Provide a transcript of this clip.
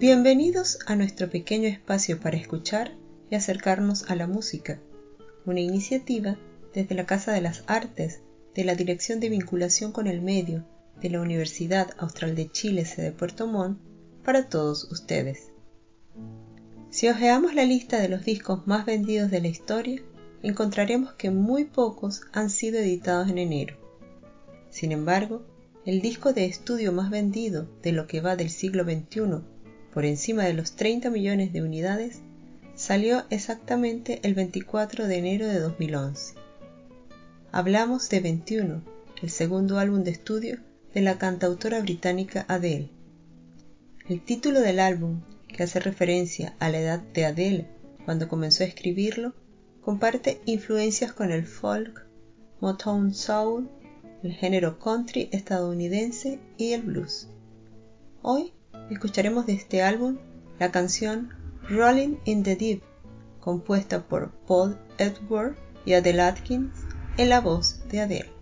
Bienvenidos a nuestro pequeño espacio para escuchar y acercarnos a la música, una iniciativa desde la Casa de las Artes de la Dirección de Vinculación con el Medio de la Universidad Austral de Chile, sede Puerto Montt, para todos ustedes. Si ojeamos la lista de los discos más vendidos de la historia, encontraremos que muy pocos han sido editados en enero. Sin embargo, el disco de estudio más vendido de lo que va del siglo XXI, por encima de los 30 millones de unidades, salió exactamente el 24 de enero de 2011. Hablamos de 21, el segundo álbum de estudio de la cantautora británica Adele. El título del álbum, que hace referencia a la edad de Adele cuando comenzó a escribirlo, comparte influencias con el folk, Motown Soul, el género country estadounidense y el blues. Hoy Escucharemos de este álbum la canción Rolling in the Deep, compuesta por Paul Edward y Adele Atkins en la voz de Adele.